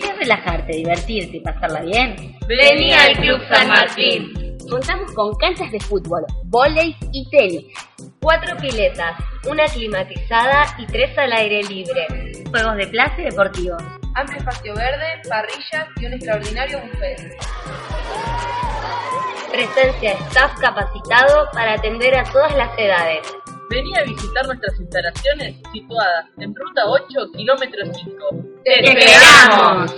Quieres relajarte, divertirte y pasarla bien, Vení al Club San Martín. contamos con canchas de fútbol, vóley y tenis. Cuatro piletas, una climatizada y tres al aire libre. Juegos de plaza y deportivos. amplio espacio verde, parrillas y un extraordinario buffet. Presencia de staff capacitado para atender a todas las edades. Vení a visitar nuestras instalaciones situadas en Ruta 8, kilómetro 5. ¡Te esperamos!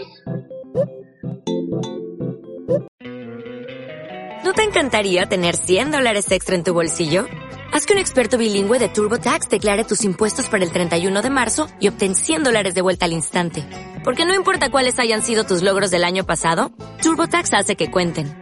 ¿No te encantaría tener 100 dólares extra en tu bolsillo? Haz que un experto bilingüe de TurboTax declare tus impuestos para el 31 de marzo y obtén 100 dólares de vuelta al instante. Porque no importa cuáles hayan sido tus logros del año pasado, TurboTax hace que cuenten.